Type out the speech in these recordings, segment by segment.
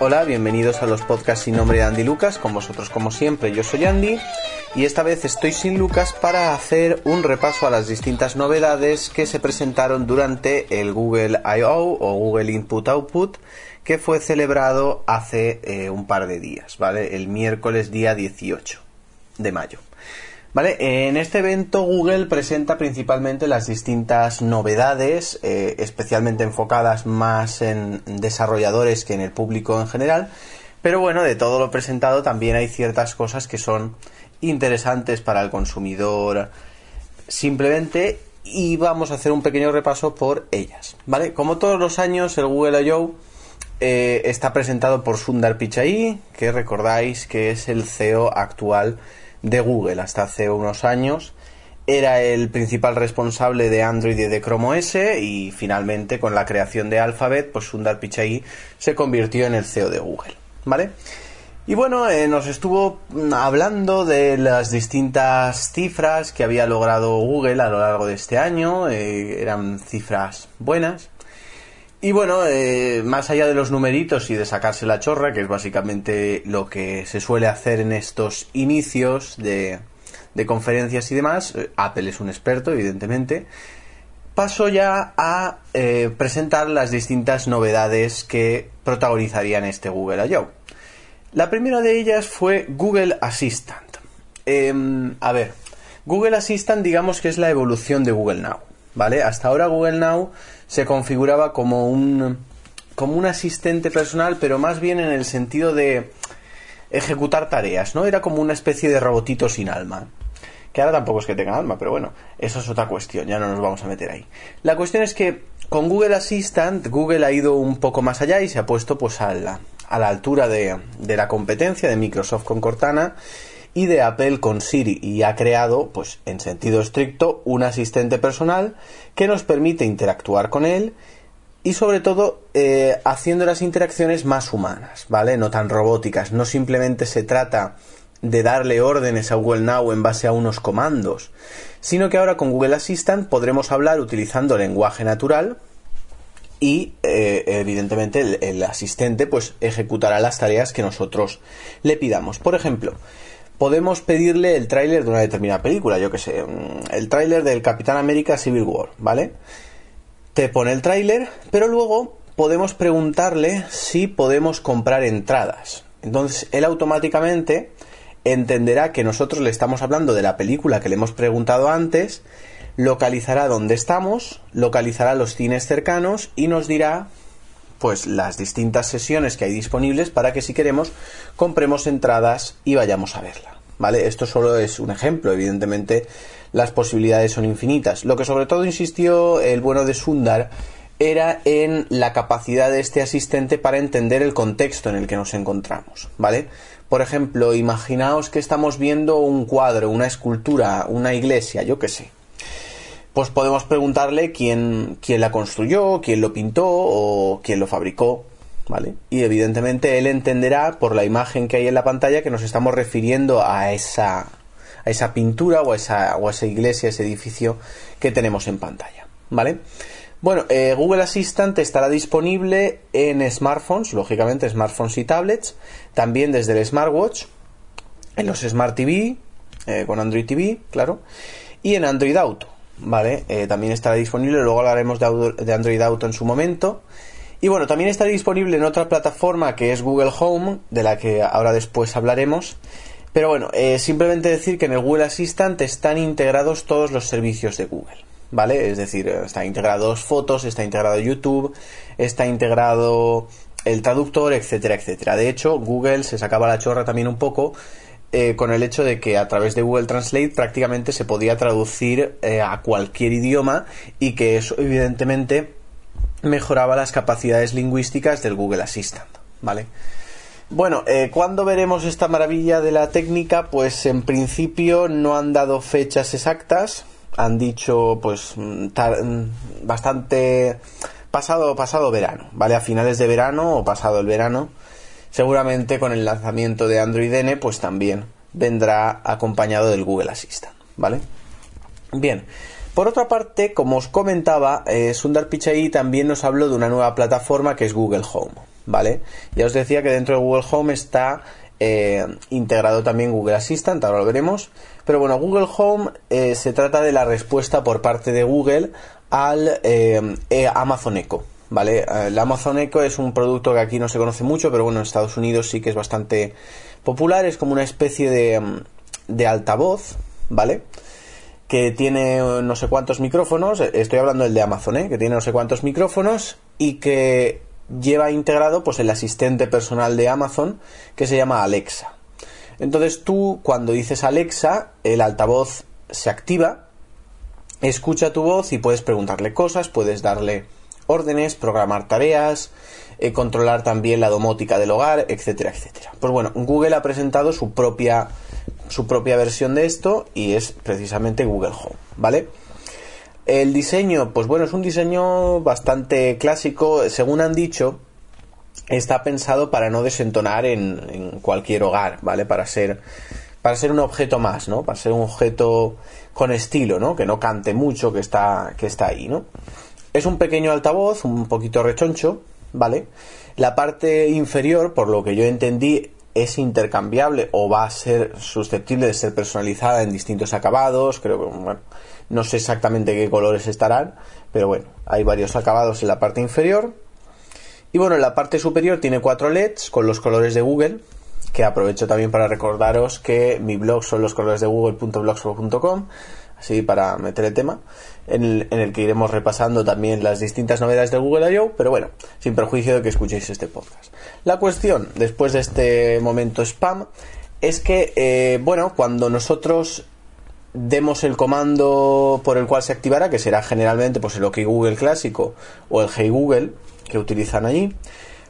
Hola, bienvenidos a los podcasts sin nombre de Andy Lucas. Con vosotros, como siempre, yo soy Andy y esta vez estoy sin Lucas para hacer un repaso a las distintas novedades que se presentaron durante el Google I.O. o Google Input Output que fue celebrado hace eh, un par de días, ¿vale? El miércoles día 18 de mayo. Vale, en este evento Google presenta principalmente las distintas novedades, eh, especialmente enfocadas más en desarrolladores que en el público en general. Pero bueno, de todo lo presentado también hay ciertas cosas que son interesantes para el consumidor simplemente y vamos a hacer un pequeño repaso por ellas. ¿Vale? Como todos los años, el Google I.O. Eh, está presentado por Sundar Pichai, que recordáis que es el CEO actual de Google hasta hace unos años. Era el principal responsable de Android y de Chrome OS y finalmente con la creación de Alphabet, pues Sundar Pichai se convirtió en el CEO de Google, ¿vale? Y bueno, eh, nos estuvo hablando de las distintas cifras que había logrado Google a lo largo de este año, eh, eran cifras buenas. Y bueno, eh, más allá de los numeritos y de sacarse la chorra, que es básicamente lo que se suele hacer en estos inicios de, conferencias y demás, eh, Apple es un experto, evidentemente, paso ya a eh, presentar las distintas novedades que protagonizarían este Google I.O. La primera de ellas fue Google Assistant. Em, a ver, Google Assistant digamos que es la evolución de Google Now, ¿vale? Hasta ahora Google Now se configuraba como un, como un asistente personal, pero más bien en el sentido de ejecutar tareas, ¿no? Era como una especie de robotito sin alma. Que ahora tampoco es que tenga alma, pero bueno, eso es otra cuestión, ya no nos vamos a meter ahí. La cuestión es que con Google Assistant, Google ha ido un poco más allá y se ha puesto pues a la, a la altura de, de la competencia de Microsoft con Cortana y de Apple con Siri y ha creado, pues en sentido estricto, un asistente personal que nos permite interactuar con él y sobre todo eh, haciendo las interacciones más humanas, ¿vale? No tan robóticas, no simplemente se trata de darle órdenes a Google Now en base a unos comandos, sino que ahora con Google Assistant podremos hablar utilizando lenguaje natural y eh, evidentemente el, el asistente pues ejecutará las tareas que nosotros le pidamos. Por ejemplo, podemos pedirle el tráiler de una determinada película, yo que sé, mm, el tráiler del Capitán América Civil War, ¿vale? Te pone el tráiler, pero luego podemos preguntarle si podemos comprar entradas. Entonces él automáticamente entenderá que nosotros le estamos hablando de la película que le hemos preguntado antes, localizará dónde estamos, localizará los cines cercanos y nos dirá pues las distintas sesiones que hay disponibles para que si queremos compremos entradas y vayamos a verla. ¿Vale? Esto solo es un ejemplo, evidentemente las posibilidades son infinitas. Lo que sobre todo insistió el bueno de Sundar era en la capacidad de este asistente para entender el contexto en el que nos encontramos, ¿vale? Por ejemplo, imaginaos que estamos viendo un cuadro, una escultura, una iglesia, yo qué sé pues podemos preguntarle quién, quién la construyó, quién lo pintó o quién lo fabricó. ¿Vale? Y evidentemente él entenderá por la imagen que hay en la pantalla que nos estamos refiriendo a esa, a esa pintura o a esa, o a esa iglesia, ese edificio que tenemos en pantalla. ¿Vale? Bueno, eh, Google Assistant estará disponible en smartphones, lógicamente smartphones y tablets, también desde el smartwatch, en los Smart TV, eh, con Android TV, claro, y en Android Auto. ¿Vale? Eh, también estará disponible, luego hablaremos de, Android Auto en su momento. Y bueno, también estará disponible en otra plataforma que es Google Home, de la que ahora después hablaremos. Pero bueno, eh, simplemente decir que en el Google Assistant están integrados todos los servicios de Google, ¿vale? Es decir, está integrado fotos, está integrado YouTube, está integrado el traductor, etcétera, etcétera. De hecho, Google se sacaba la chorra también un poco eh, con el hecho de que a través de Google Translate prácticamente se podía traducir eh, a cualquier idioma y que eso evidentemente mejoraba las capacidades lingüísticas del Google Assistant, ¿vale? Bueno, eh, ¿cuándo veremos esta maravilla de la técnica? Pues en principio no han dado fechas exactas, han dicho pues mm, mm, bastante pasado pasado verano, ¿vale? A finales de verano o pasado el verano seguramente con el lanzamiento de Android N, pues también vendrá acompañado del Google Assistant, ¿vale? Bien, por otra parte, como os comentaba, eh, Sundar Pichai también nos habló de una nueva plataforma que es Google Home, ¿vale? Ya os decía que dentro de Google Home está eh, integrado también Google Assistant, ahora lo veremos. Pero bueno, Google Home eh, se trata de la respuesta por parte de Google al Amazon Echo. ¿Vale? El Amazon Echo es un producto que aquí no se conoce mucho, pero bueno, en Estados Unidos sí que es bastante popular. Es como una especie de, de altavoz, ¿vale? que tiene no sé cuántos micrófonos, estoy hablando del de Amazon, ¿eh? que tiene no sé cuántos micrófonos y que lleva integrado pues el asistente personal de Amazon que se llama Alexa. Entonces tú cuando dices Alexa, el altavoz se activa, escucha tu voz y puedes preguntarle cosas, puedes darle órdenes, programar tareas, eh, controlar también la domótica del hogar, etcétera, etcétera. Pues bueno, Google ha presentado su propia su propia versión de esto y es precisamente Google Home, ¿vale? El diseño, pues bueno, es un diseño bastante clásico, según han dicho, está pensado para no desentonar en, cualquier hogar, ¿vale? Para ser, para ser un objeto más, ¿no? Para ser un objeto con estilo, ¿no? Que no cante mucho, que está, que está ahí, ¿no? Es un pequeño altavoz, un poquito rechoncho, ¿vale? La parte inferior, por lo que yo entendí, es intercambiable o va a ser susceptible de ser personalizada en distintos acabados. Creo que, bueno, no sé exactamente qué colores estarán, pero bueno, hay varios acabados en la parte inferior. Y bueno, en la parte superior tiene cuatro LEDs con los colores de Google, que aprovecho también para recordaros que mi blog son los colores de google.blogspot.com, así para meter el tema, en el, que iremos repasando también las distintas novedades de Google I.O., pero bueno, sin perjuicio de que escuchéis este podcast. La cuestión, después de este momento spam, es que, eh, bueno, cuando nosotros demos el comando por el cual se activará, que será generalmente pues el OK Google clásico o el Hey Google que utilizan allí,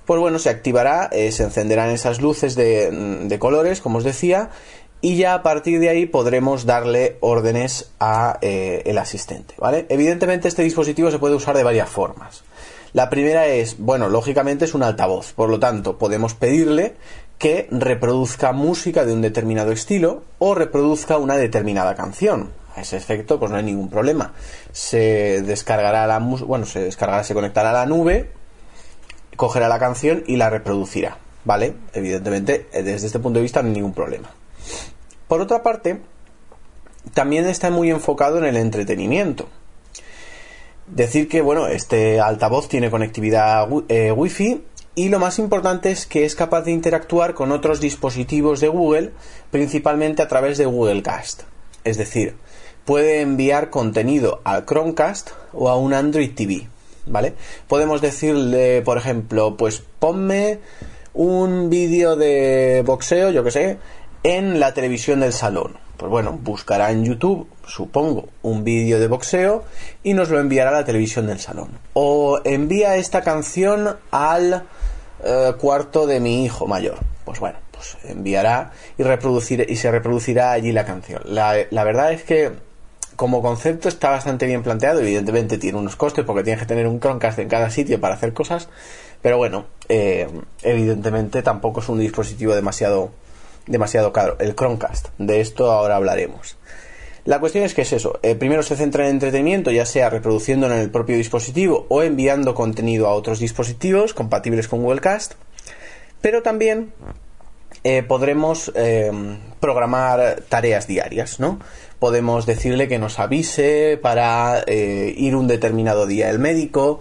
pues bueno, se activará, eh, se encenderán esas luces de, de, colores, como os decía, y ya a partir de ahí podremos darle órdenes a eh, el asistente, ¿vale? Evidentemente este dispositivo se puede usar de varias formas. La primera es, bueno, lógicamente es un altavoz, por lo tanto, podemos pedirle que reproduzca música de un determinado estilo o reproduzca una determinada canción. A ese efecto, pues no hay ningún problema. Se descargará la bueno, se descargará, se conectará a la nube, cogerá la canción y la reproducirá, ¿vale? Evidentemente, desde este punto de vista no hay ningún problema. Por otra parte, también está muy enfocado en el entretenimiento. Decir que, bueno, este altavoz tiene conectividad eh, Wi-Fi y lo más importante es que es capaz de interactuar con otros dispositivos de Google, principalmente a través de Google Cast. Es decir, puede enviar contenido al Chromecast o a un Android TV, ¿vale? Podemos decirle, por ejemplo, pues ponme un vídeo de boxeo, yo que sé, en la televisión del salón pues bueno, buscará en YouTube, supongo, un vídeo de boxeo y nos lo enviará a la televisión del salón. O envía esta canción al eh, cuarto de mi hijo mayor. Pues bueno, pues enviará y, reproducir, y se reproducirá allí la canción. La, verdad es que como concepto está bastante bien planteado. Evidentemente tiene unos costes porque tienes que tener un Chromecast en cada sitio para hacer cosas. Pero bueno, eh, evidentemente tampoco es un dispositivo demasiado demasiado caro, el Chromecast. De esto ahora hablaremos. La cuestión es que es eso. Eh, primero se centra en entretenimiento, ya sea reproduciéndolo en el propio dispositivo o enviando contenido a otros dispositivos compatibles con Google Cast. Pero también eh, podremos eh, programar tareas diarias, ¿no? Podemos decirle que nos avise para ir un determinado día al médico.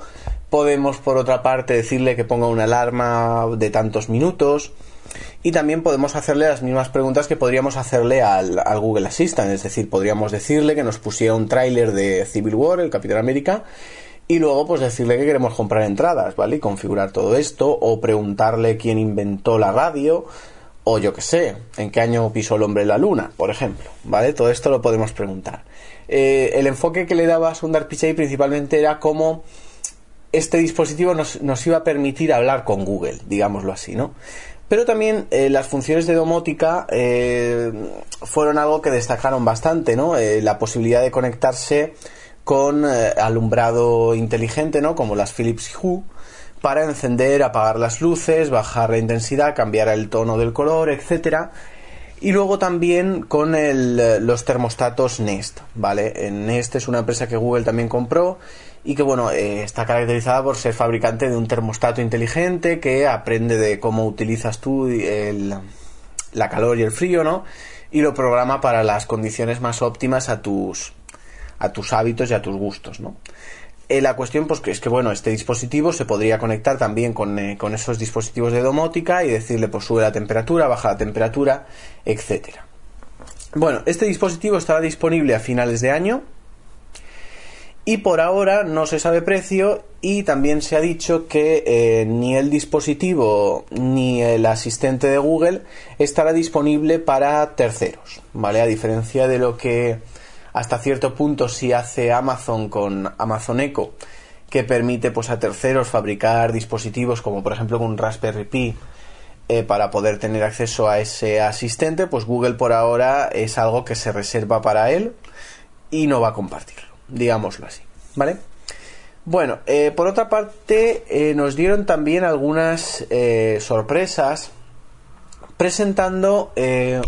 Podemos, por otra parte, decirle que ponga una alarma de tantos minutos y también podemos hacerle las mismas preguntas que podríamos hacerle al, Google Assistant, es decir, podríamos decirle que nos pusiera un tráiler de Civil War, el Capitán América, y luego pues decirle que queremos comprar entradas, ¿vale? Y configurar todo esto, o preguntarle quién inventó la radio, o yo qué sé, en qué año pisó el hombre la luna, por ejemplo, ¿vale? Todo esto lo podemos preguntar. Eh, el enfoque que le daba Sundar Pichai principalmente era cómo este dispositivo nos, nos, iba a permitir hablar con Google, digámoslo así, ¿no? Pero también eh, las funciones de domótica eh, fueron algo que destacaron bastante, ¿no? Eh, la posibilidad de conectarse con alumbrado inteligente, ¿no? Como las Philips Hue, para encender, apagar las luces, bajar la intensidad, cambiar el tono del color, etcétera. Y luego también con el, los termostatos Nest, ¿vale? Nest es una empresa que Google también compró y que, bueno, eh, está caracterizada por ser fabricante de un termostato inteligente que aprende de cómo utilizas tú el, la calor y el frío, ¿no? Y lo programa para las condiciones más óptimas a tus, a tus hábitos y a tus gustos, ¿no? Eh, la cuestión pues que es que bueno este dispositivo se podría conectar también con, eh, con, esos dispositivos de domótica y decirle pues sube la temperatura baja la temperatura etcétera bueno este dispositivo estará disponible a finales de año y por ahora no se sabe precio y también se ha dicho que eh, ni el dispositivo ni el asistente de Google estará disponible para terceros vale a diferencia de lo que hasta cierto punto si hace Amazon con Amazon Echo, que permite pues a terceros fabricar dispositivos como por ejemplo con Raspberry Pi eh, para poder tener acceso a ese asistente, pues Google por ahora es algo que se reserva para él y no va a compartirlo, digámoslo así, ¿vale? Bueno, eh, por otra parte, eh, nos dieron también algunas sorpresas presentando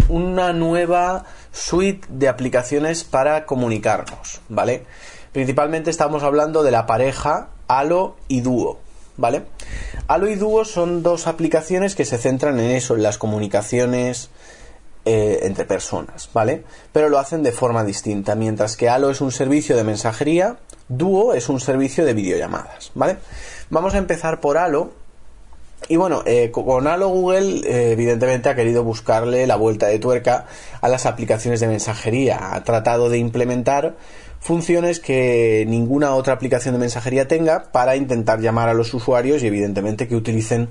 una nueva suite de aplicaciones para comunicarnos, ¿vale? Principalmente estamos hablando de la pareja Halo y Duo, ¿vale? Halo y Duo son dos aplicaciones que se centran en eso, en las comunicaciones eh, entre personas, ¿vale? Pero lo hacen de forma distinta, mientras que Halo es un servicio de mensajería, Duo es un servicio de videollamadas, ¿vale? Vamos a empezar por Halo, y bueno, eh, con Halo Google eh, evidentemente ha querido buscarle la vuelta de tuerca a las aplicaciones de mensajería. Ha tratado de implementar funciones que ninguna otra aplicación de mensajería tenga para intentar llamar a los usuarios y evidentemente que utilicen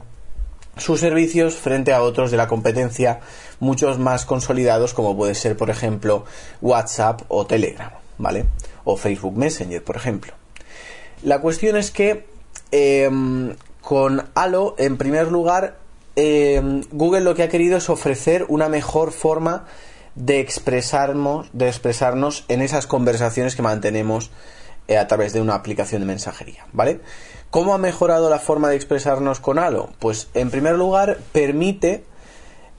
sus servicios frente a otros de la competencia muchos más consolidados como puede ser por ejemplo WhatsApp o Telegram, ¿vale? O Facebook Messenger, por ejemplo. La cuestión es que em, con Halo, en primer lugar, eh, Google lo que ha querido es ofrecer una mejor forma de expresarnos, de expresarnos en esas conversaciones que mantenemos eh, a través de una aplicación de mensajería, ¿vale? ¿Cómo ha mejorado la forma de expresarnos con Halo? Pues en primer lugar permite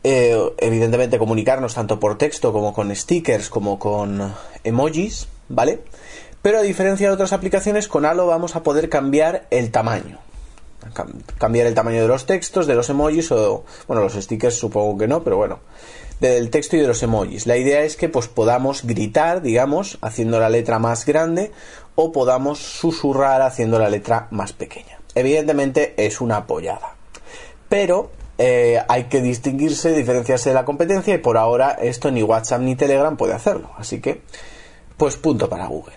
eh, evidentemente comunicarnos tanto por texto como con stickers como con emojis, ¿vale? Pero a diferencia de otras aplicaciones, con Halo vamos a poder cambiar el tamaño cambiar el tamaño de los textos, de los emojis o, bueno, los stickers supongo que no, pero bueno, del texto y de los emojis. La idea es que pues podamos gritar, digamos, haciendo la letra más grande o podamos susurrar haciendo la letra más pequeña. Evidentemente es una apoyada. Pero eh, hay que distinguirse, diferenciarse de la competencia y por ahora esto ni WhatsApp ni Telegram puede hacerlo. Así que, pues punto para Google.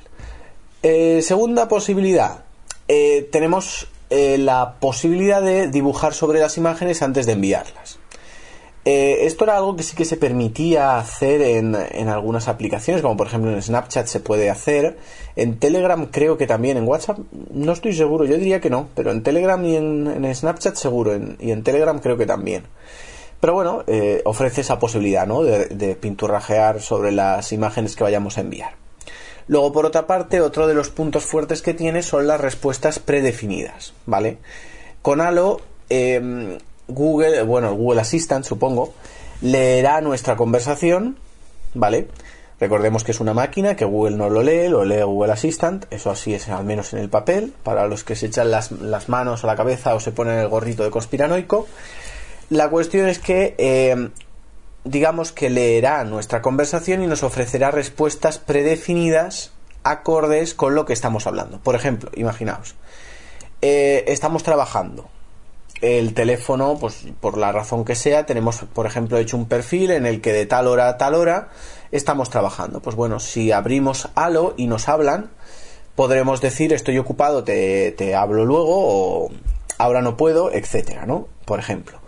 Eh, segunda posibilidad. Eh, tenemos la posibilidad de dibujar sobre las imágenes antes de enviarlas. Eh, esto era algo que sí que se permitía hacer en, algunas aplicaciones, como por ejemplo en Snapchat se puede hacer, en Telegram creo que también, en WhatsApp no estoy seguro, yo diría que no, pero en Telegram y en, Snapchat seguro, y en Telegram creo que también. Pero bueno, eh, ofrece esa posibilidad ¿no? de, de pinturrajear sobre las imágenes que vayamos a enviar. Luego, por otra parte, otro de los puntos fuertes que tiene son las respuestas predefinidas, ¿vale? Con Halo, em, Google, bueno, Google Assistant, supongo, leerá nuestra conversación, ¿vale? Recordemos que es una máquina, que Google no lo lee, lo lee Google Assistant, eso así es al menos en el papel, para los que se echan las, manos a la cabeza o se ponen el gorrito de conspiranoico. La cuestión es que em, digamos que leerá nuestra conversación y nos ofrecerá respuestas predefinidas acordes con lo que estamos hablando. Por ejemplo, imaginaos, eh, estamos trabajando. El teléfono, pues por la razón que sea, tenemos, por ejemplo, hecho un perfil en el que de tal hora a tal hora estamos trabajando. Pues bueno, si abrimos Halo y nos hablan, podremos decir estoy ocupado, te, te hablo luego, o ahora no puedo, etcétera, ¿no? Por ejemplo.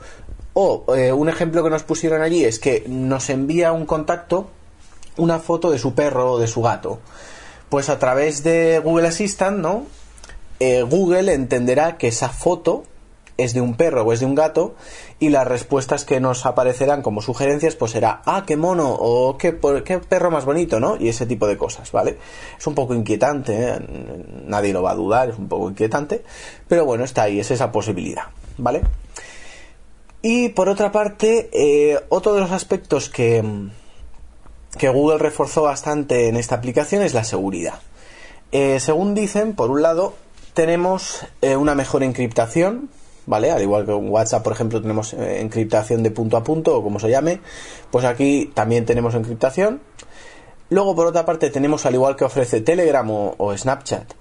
O eh, un ejemplo que nos pusieron allí es que nos envía un contacto una foto de su perro o de su gato. Pues a través de Google Assistant, ¿no? Eh, Google entenderá que esa foto es de un perro o es de un gato y las respuestas que nos aparecerán como sugerencias pues será ah qué mono o qué, qué perro más bonito no y ese tipo de cosas vale es un poco inquietante ¿eh? nadie lo va a dudar es un poco inquietante pero bueno está ahí es esa posibilidad vale Y por otra parte, eh, otro de los aspectos que, que Google reforzó bastante en esta aplicación es la seguridad. Eh, según dicen, por un lado, tenemos una mejor encriptación, ¿vale? Al igual que en WhatsApp, por ejemplo, tenemos encriptación de punto a punto o como se llame, pues aquí también tenemos encriptación. Luego, por otra parte, tenemos, al igual que ofrece Telegram o, o Snapchat,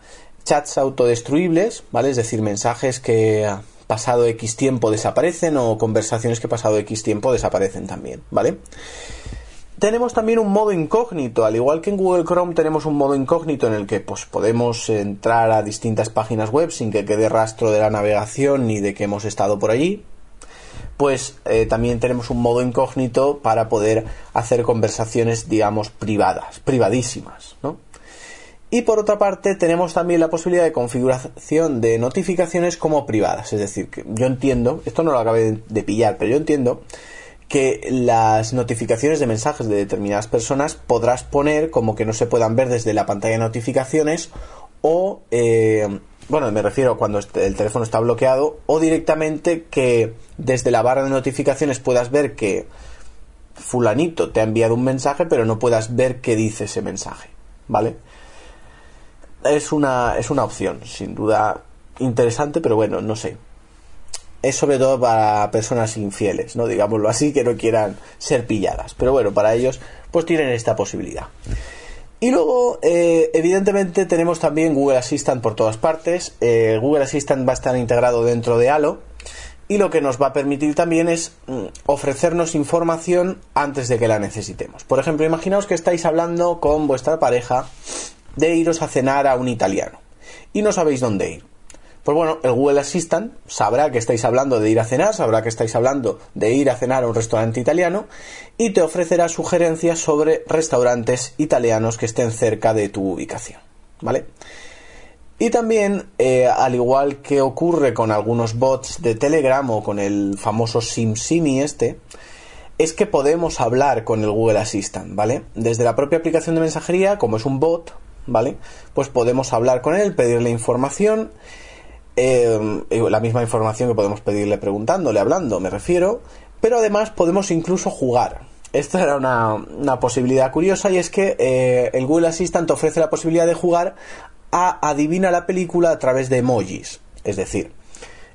chats autodestruibles, ¿vale? Es decir, mensajes que pasado X tiempo desaparecen o conversaciones que pasado X tiempo desaparecen también, ¿vale? Tenemos también un modo incógnito, al igual que en Google Chrome tenemos un modo incógnito en el que pues, podemos entrar a distintas páginas web sin que quede rastro de la navegación ni de que hemos estado por allí. Pues eh, también tenemos un modo incógnito para poder hacer conversaciones, digamos, privadas, privadísimas, ¿no? Y por otra parte, tenemos también la posibilidad de configuración de notificaciones como privadas. Es decir, que yo entiendo, esto no lo acabé de pillar, pero yo entiendo que las notificaciones de mensajes de determinadas personas podrás poner como que no se puedan ver desde la pantalla de notificaciones o, eh, bueno, me refiero cuando el teléfono está bloqueado o directamente que desde la barra de notificaciones puedas ver que fulanito te ha enviado un mensaje pero no puedas ver qué dice ese mensaje, ¿vale? es una, es una opción, sin duda interesante, pero bueno, no sé. Es sobre todo para personas infieles, ¿no? Digámoslo así, que no quieran ser pilladas. Pero bueno, para ellos, pues tienen esta posibilidad. Y luego, eh, evidentemente, tenemos también Google Assistant por todas partes. Eh, Google Assistant va a estar integrado dentro de Halo. Y lo que nos va a permitir también es mm, ofrecernos información antes de que la necesitemos. Por ejemplo, imaginaos que estáis hablando con vuestra pareja de iros a cenar a un italiano y no sabéis dónde ir. Pues bueno, el Google Assistant sabrá que estáis hablando de ir a cenar, sabrá que estáis hablando de ir a cenar a un restaurante italiano y te ofrecerá sugerencias sobre restaurantes italianos que estén cerca de tu ubicación. ¿Vale? Y también, eh, al igual que ocurre con algunos bots de Telegram o con el famoso SimSimi este, es que podemos hablar con el Google Assistant, ¿vale? Desde la propia aplicación de mensajería, como es un bot, ¿vale? Pues podemos hablar con él, pedirle información, eh, la misma información que podemos pedirle preguntándole, hablando, me refiero, pero además podemos incluso jugar. Esta era una, posibilidad curiosa y es que eh, el Google Assistant ofrece la posibilidad de jugar a adivina la película a través de emojis. Es decir,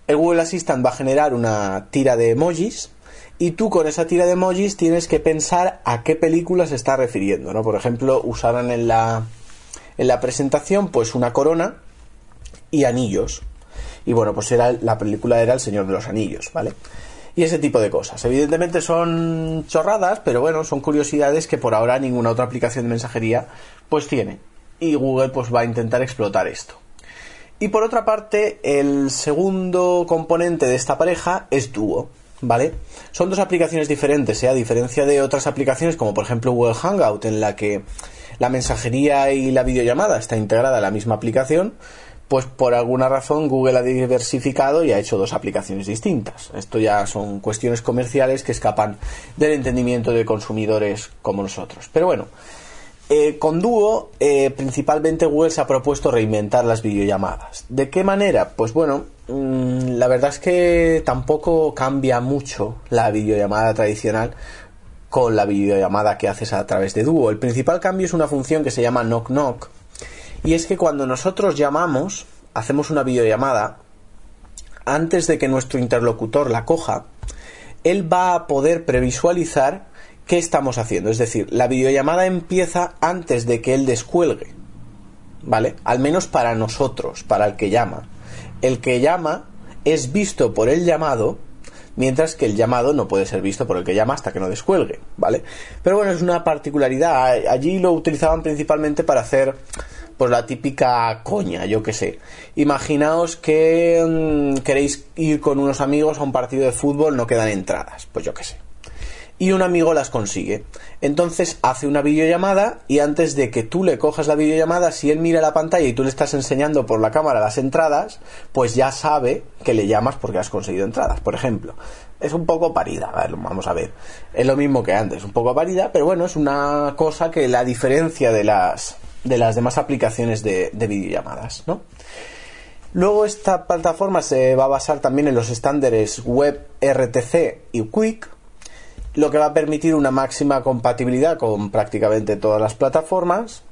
el Google Assistant va a generar una tira de emojis y tú con esa tira de emojis tienes que pensar a qué película se está refiriendo, ¿no? Por ejemplo, usaron en la en la presentación, pues una corona y anillos. Y bueno, pues era la película era El Señor de los Anillos, ¿vale? Y ese tipo de cosas. Evidentemente son chorradas, pero bueno, son curiosidades que por ahora ninguna otra aplicación de mensajería pues tiene. Y Google pues va a intentar explotar esto. Y por otra parte, el segundo componente de esta pareja es Duo, ¿vale? Son dos aplicaciones diferentes, ¿eh? a diferencia de otras aplicaciones como por ejemplo Google Hangout, en la que la mensajería y la videollamada está integrada en la misma aplicación, pues por alguna razón Google ha diversificado y ha hecho dos aplicaciones distintas. Esto ya son cuestiones comerciales que escapan del entendimiento de consumidores como nosotros. Pero bueno, eh, con Duo eh, principalmente Google se ha propuesto reinventar las videollamadas. ¿De qué manera? Pues bueno, mm, la verdad es que tampoco cambia mucho la videollamada tradicional con la videollamada que haces a través de Duo. El principal cambio es una función que se llama knock knock y es que cuando nosotros llamamos, hacemos una videollamada, antes de que nuestro interlocutor la coja, él va a poder previsualizar qué estamos haciendo. Es decir, la videollamada empieza antes de que él descuelgue. ¿Vale? Al menos para nosotros, para el que llama. El que llama es visto por el llamado mientras que el llamado no puede ser visto por el que llama hasta que no descuelgue, ¿vale? Pero bueno, es una particularidad. Allí lo utilizaban principalmente para hacer pues la típica coña, yo que sé. Imaginaos que mm, queréis ir con unos amigos a un partido de fútbol, no quedan entradas, pues yo que sé y un amigo las consigue. Entonces hace una videollamada y antes de que tú le cojas la videollamada, si él mira la pantalla y tú le estás enseñando por la cámara las entradas, pues ya sabe que le llamas porque has conseguido entradas, por ejemplo. Es un poco parida, vamos a ver. Es lo mismo que antes, un poco parida, pero bueno, es una cosa que la diferencia de las, de las demás aplicaciones de, de videollamadas, ¿no? Luego esta plataforma se va a basar también en los estándares web RTC y Quick, lo que va a permitir una máxima compatibilidad con prácticamente todas las plataformas.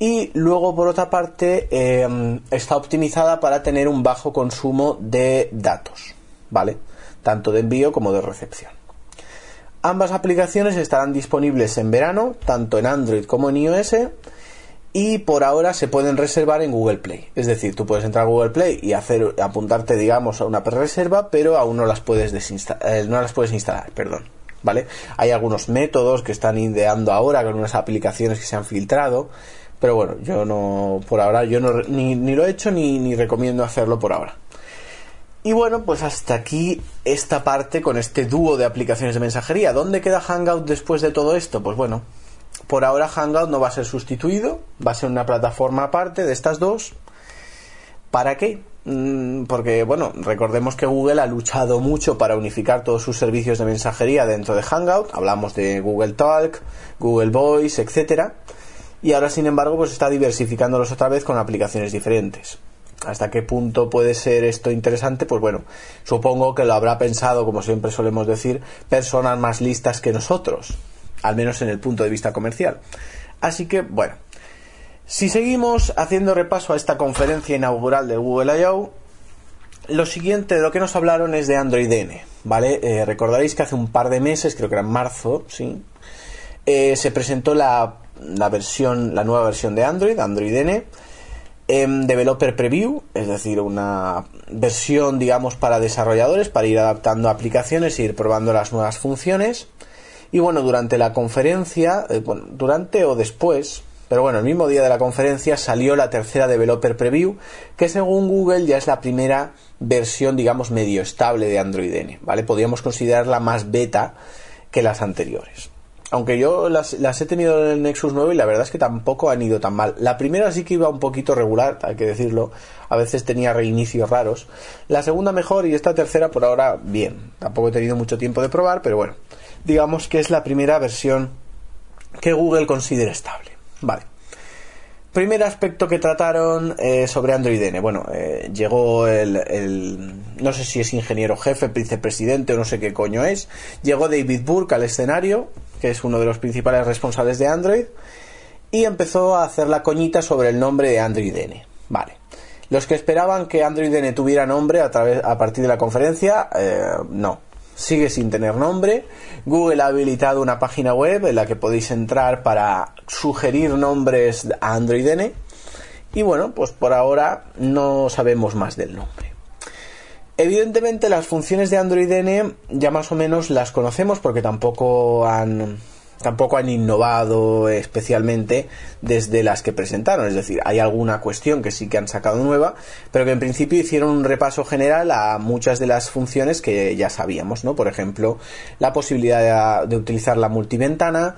Y luego, por otra parte, em, está optimizada para tener un bajo consumo de datos, ¿vale? Tanto de envío como de recepción. Ambas aplicaciones estarán disponibles en verano, tanto en Android como en iOS, y por ahora se pueden reservar en Google Play. Es decir, tú puedes entrar a Google Play y hacer apuntarte, digamos, a una reserva, pero aún no las puedes eh, no las puedes instalar, perdón. ¿Vale? Hay algunos métodos que están ideando ahora con unas aplicaciones que se han filtrado, pero bueno, yo no, por ahora, yo no, ni, lo he hecho ni, ni recomiendo hacerlo por ahora. Y bueno, pues hasta aquí esta parte con este dúo de aplicaciones de mensajería. ¿Dónde queda Hangout después de todo esto? Pues bueno, por ahora Hangout no va a ser sustituido, va a ser una plataforma aparte de estas dos. ¿Para qué? Mm, porque, bueno, recordemos que Google ha luchado mucho para unificar todos sus servicios de mensajería dentro de Hangout. Hablamos de Google Talk, Google Voice, etcétera. Y ahora, sin embargo, pues está diversificándolos otra vez con aplicaciones diferentes. ¿Hasta qué punto puede ser esto interesante? Pues bueno, supongo que lo habrá pensado, como siempre solemos decir, personas más listas que nosotros, al menos en el punto de vista comercial. Así que, bueno, si seguimos haciendo repaso a esta conferencia inaugural de Google I.O., lo siguiente de lo que nos hablaron es de Android N, ¿vale? Eh, recordaréis que hace un par de meses, creo que era en marzo, ¿sí? Eh, se presentó la, versión, la nueva versión de Android, Android N, en Developer Preview, es decir, una versión, digamos, para desarrolladores, para ir adaptando aplicaciones e ir probando las nuevas funciones. Y bueno, durante la conferencia, eh, bueno, durante o después, pero bueno, el mismo día de la conferencia salió la tercera Developer Preview, que según Google ya es la primera versión, digamos, medio estable de Android N, ¿vale? Podríamos considerarla más beta que las anteriores. Aunque yo las, he tenido en el Nexus 9 y la verdad es que tampoco han ido tan mal. La primera sí que iba un poquito regular, hay que decirlo. A veces tenía reinicios raros. La segunda mejor y esta tercera por ahora bien. Tampoco he tenido mucho tiempo de probar, pero bueno. Digamos que es la primera versión que Google considera estable. Vale. Primer aspecto que trataron eh, sobre Android N. Bueno, eh, llegó el, No sé si es ingeniero jefe, vicepresidente o no sé qué coño es. Llegó David Burke al escenario, que es uno de los principales responsables de Android, y empezó a hacer la coñita sobre el nombre de Android N. Vale. Los que esperaban que Android N tuviera nombre a, través, a partir de la conferencia, eh, no sigue sin tener nombre. Google ha habilitado una página web en la que podéis entrar para sugerir nombres a Android N. Y bueno, pues por ahora no sabemos más del nombre. Evidentemente las funciones de Android N ya más o menos las conocemos porque tampoco han tampoco han innovado especialmente desde las que presentaron. Es decir, hay alguna cuestión que sí que han sacado nueva, pero que en principio hicieron un repaso general a muchas de las funciones que ya sabíamos, ¿no? Por ejemplo, la posibilidad de, utilizar la multiventana,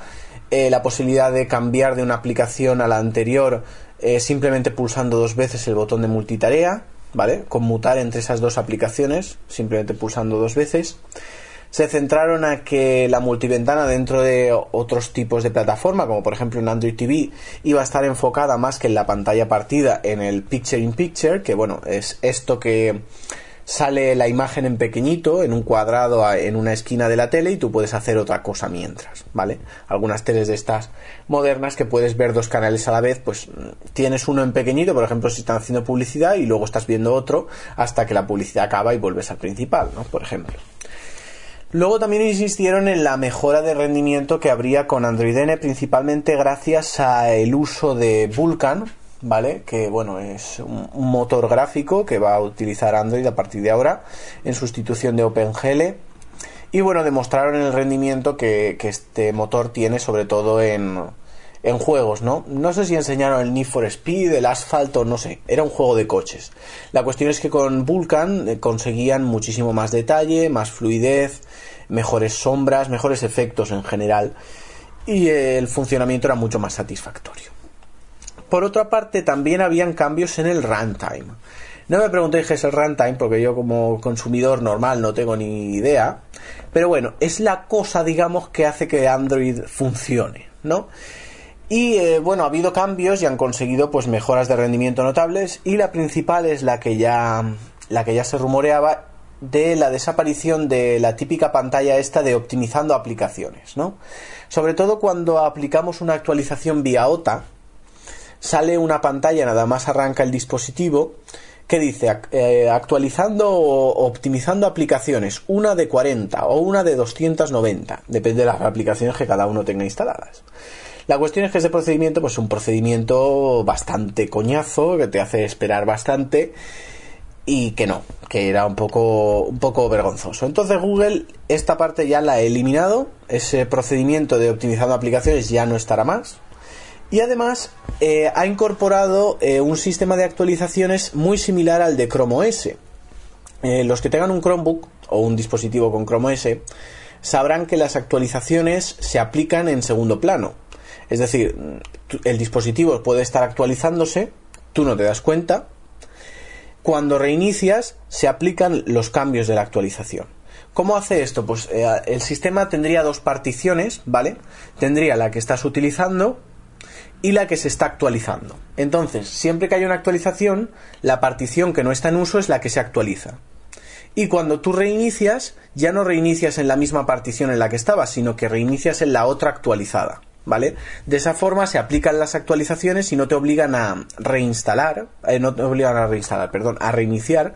eh, la posibilidad de cambiar de una aplicación a la anterior eh, simplemente pulsando dos veces el botón de multitarea, ¿vale? Conmutar entre esas dos aplicaciones, simplemente pulsando dos veces se centraron a que la multiventana dentro de otros tipos de plataforma, como por ejemplo en Android TV, iba a estar enfocada más que en la pantalla partida en el Picture in Picture, que bueno, es esto que sale la imagen en pequeñito, en un cuadrado en una esquina de la tele y tú puedes hacer otra cosa mientras, ¿vale? Algunas teles de estas modernas que puedes ver dos canales a la vez, pues tienes uno en pequeñito, por ejemplo, si están haciendo publicidad y luego estás viendo otro hasta que la publicidad acaba y vuelves al principal, ¿no? Por ejemplo. Luego también insistieron en la mejora de rendimiento que habría con Android N, principalmente gracias al uso de Vulkan, ¿vale? Que bueno, es un, motor gráfico que va a utilizar Android a partir de ahora en sustitución de OpenGL. Y bueno, demostraron el rendimiento que, este motor tiene, sobre todo en, en juegos, ¿no? No sé si enseñaron el Need for Speed, el asfalto, no sé, era un juego de coches. La cuestión es que con Vulkan eh, conseguían muchísimo más detalle, más fluidez, mejores sombras, mejores efectos en general y el funcionamiento era mucho más satisfactorio. Por otra parte, también habían cambios en el runtime. No me preguntéis qué es el runtime porque yo como consumidor normal no tengo ni idea, pero bueno, es la cosa digamos que hace que Android funcione, ¿no? Y eh, bueno, ha habido cambios y han conseguido pues mejoras de rendimiento notables y la principal es la que ya la que ya se rumoreaba de la desaparición de la típica pantalla esta de optimizando aplicaciones, ¿no? Sobre todo cuando aplicamos una actualización vía OTA, sale una pantalla, nada más arranca el dispositivo, que dice eh, actualizando o optimizando aplicaciones, una de 40 o una de 290, depende de las aplicaciones que cada uno tenga instaladas. La cuestión es que ese procedimiento pues es un procedimiento bastante coñazo, que te hace esperar bastante y que no, que era un poco, un poco vergonzoso. Entonces Google esta parte ya la ha eliminado, ese procedimiento de optimizando aplicaciones ya no estará más. Y además eh, ha incorporado eh, un sistema de actualizaciones muy similar al de Chrome OS. Eh, los que tengan un Chromebook o un dispositivo con Chrome OS sabrán que las actualizaciones se aplican en segundo plano. Es decir, el dispositivo puede estar actualizándose, tú no te das cuenta, cuando reinicias se aplican los cambios de la actualización. ¿Cómo hace esto? Pues eh, el sistema tendría dos particiones, ¿vale? Tendría la que estás utilizando y la que se está actualizando. Entonces, siempre que hay una actualización, la partición que no está en uso es la que se actualiza. Y cuando tú reinicias, ya no reinicias en la misma partición en la que estabas, sino que reinicias en la otra actualizada. ¿Vale? De esa forma se aplican las actualizaciones y no te obligan a reinstalar, eh, no te obligan a reinstalar, perdón, a reiniciar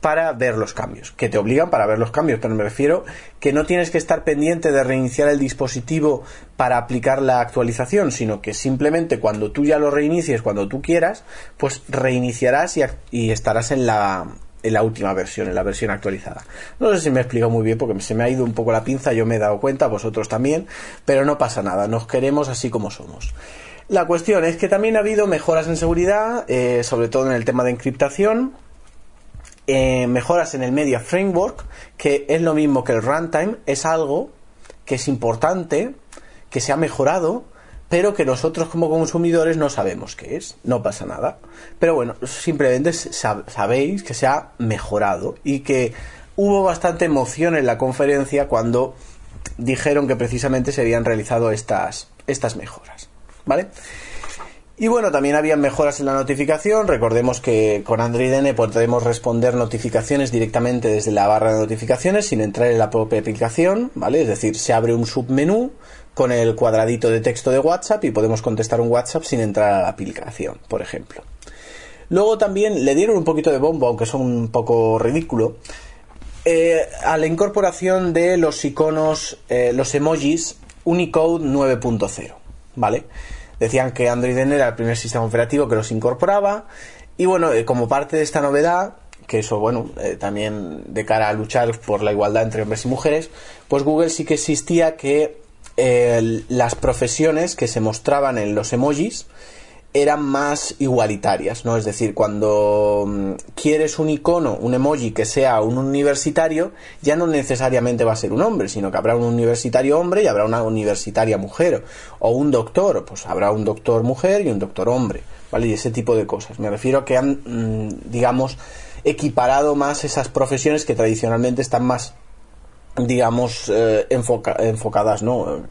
para ver los cambios, que te obligan para ver los cambios, pero me refiero que no tienes que estar pendiente de reiniciar el dispositivo para aplicar la actualización, sino que simplemente cuando tú ya lo reinicies, cuando tú quieras, pues reiniciarás y estarás en la, en la última versión, en la versión actualizada. No sé si me he explicado muy bien porque se me ha ido un poco la pinza, yo me he dado cuenta, vosotros también, pero no pasa nada, nos queremos así como somos. La cuestión es que también ha habido mejoras en seguridad, eh, sobre todo en el tema de encriptación, eh, mejoras en el Media Framework, que es lo mismo que el runtime, es algo que es importante, que se ha mejorado, pero que nosotros como consumidores no sabemos qué es, no pasa nada. Pero bueno, simplemente sabéis que se ha mejorado y que hubo bastante emoción en la conferencia cuando dijeron que precisamente se habían realizado estas, estas mejoras. ¿Vale? Y bueno, también había mejoras en la notificación. Recordemos que con Android N podemos responder notificaciones directamente desde la barra de notificaciones sin entrar en la propia aplicación, ¿vale? Es decir, se abre un submenú con el cuadradito de texto de WhatsApp y podemos contestar un WhatsApp sin entrar a la aplicación, por ejemplo. Luego también le dieron un poquito de bombo, aunque es un poco ridículo, eh, a la incorporación de los iconos, eh, los emojis Unicode 9.0, ¿vale? Decían que Android N era el primer sistema operativo que los incorporaba y bueno, eh, como parte de esta novedad, que eso, bueno, también de cara a luchar por la igualdad entre hombres y mujeres, pues Google sí que existía que las profesiones que se mostraban en los emojis eran más igualitarias, ¿no? Es decir, cuando mm, quieres un icono, un emoji que sea un universitario, ya no necesariamente va a ser un hombre, sino que habrá un universitario hombre y habrá una universitaria mujer, o un doctor, pues habrá un doctor mujer y un doctor hombre, ¿vale? Y ese tipo de cosas. Me refiero a que han, mm, digamos, equiparado más esas profesiones que tradicionalmente están más digamos, eh, enfocadas, ¿no?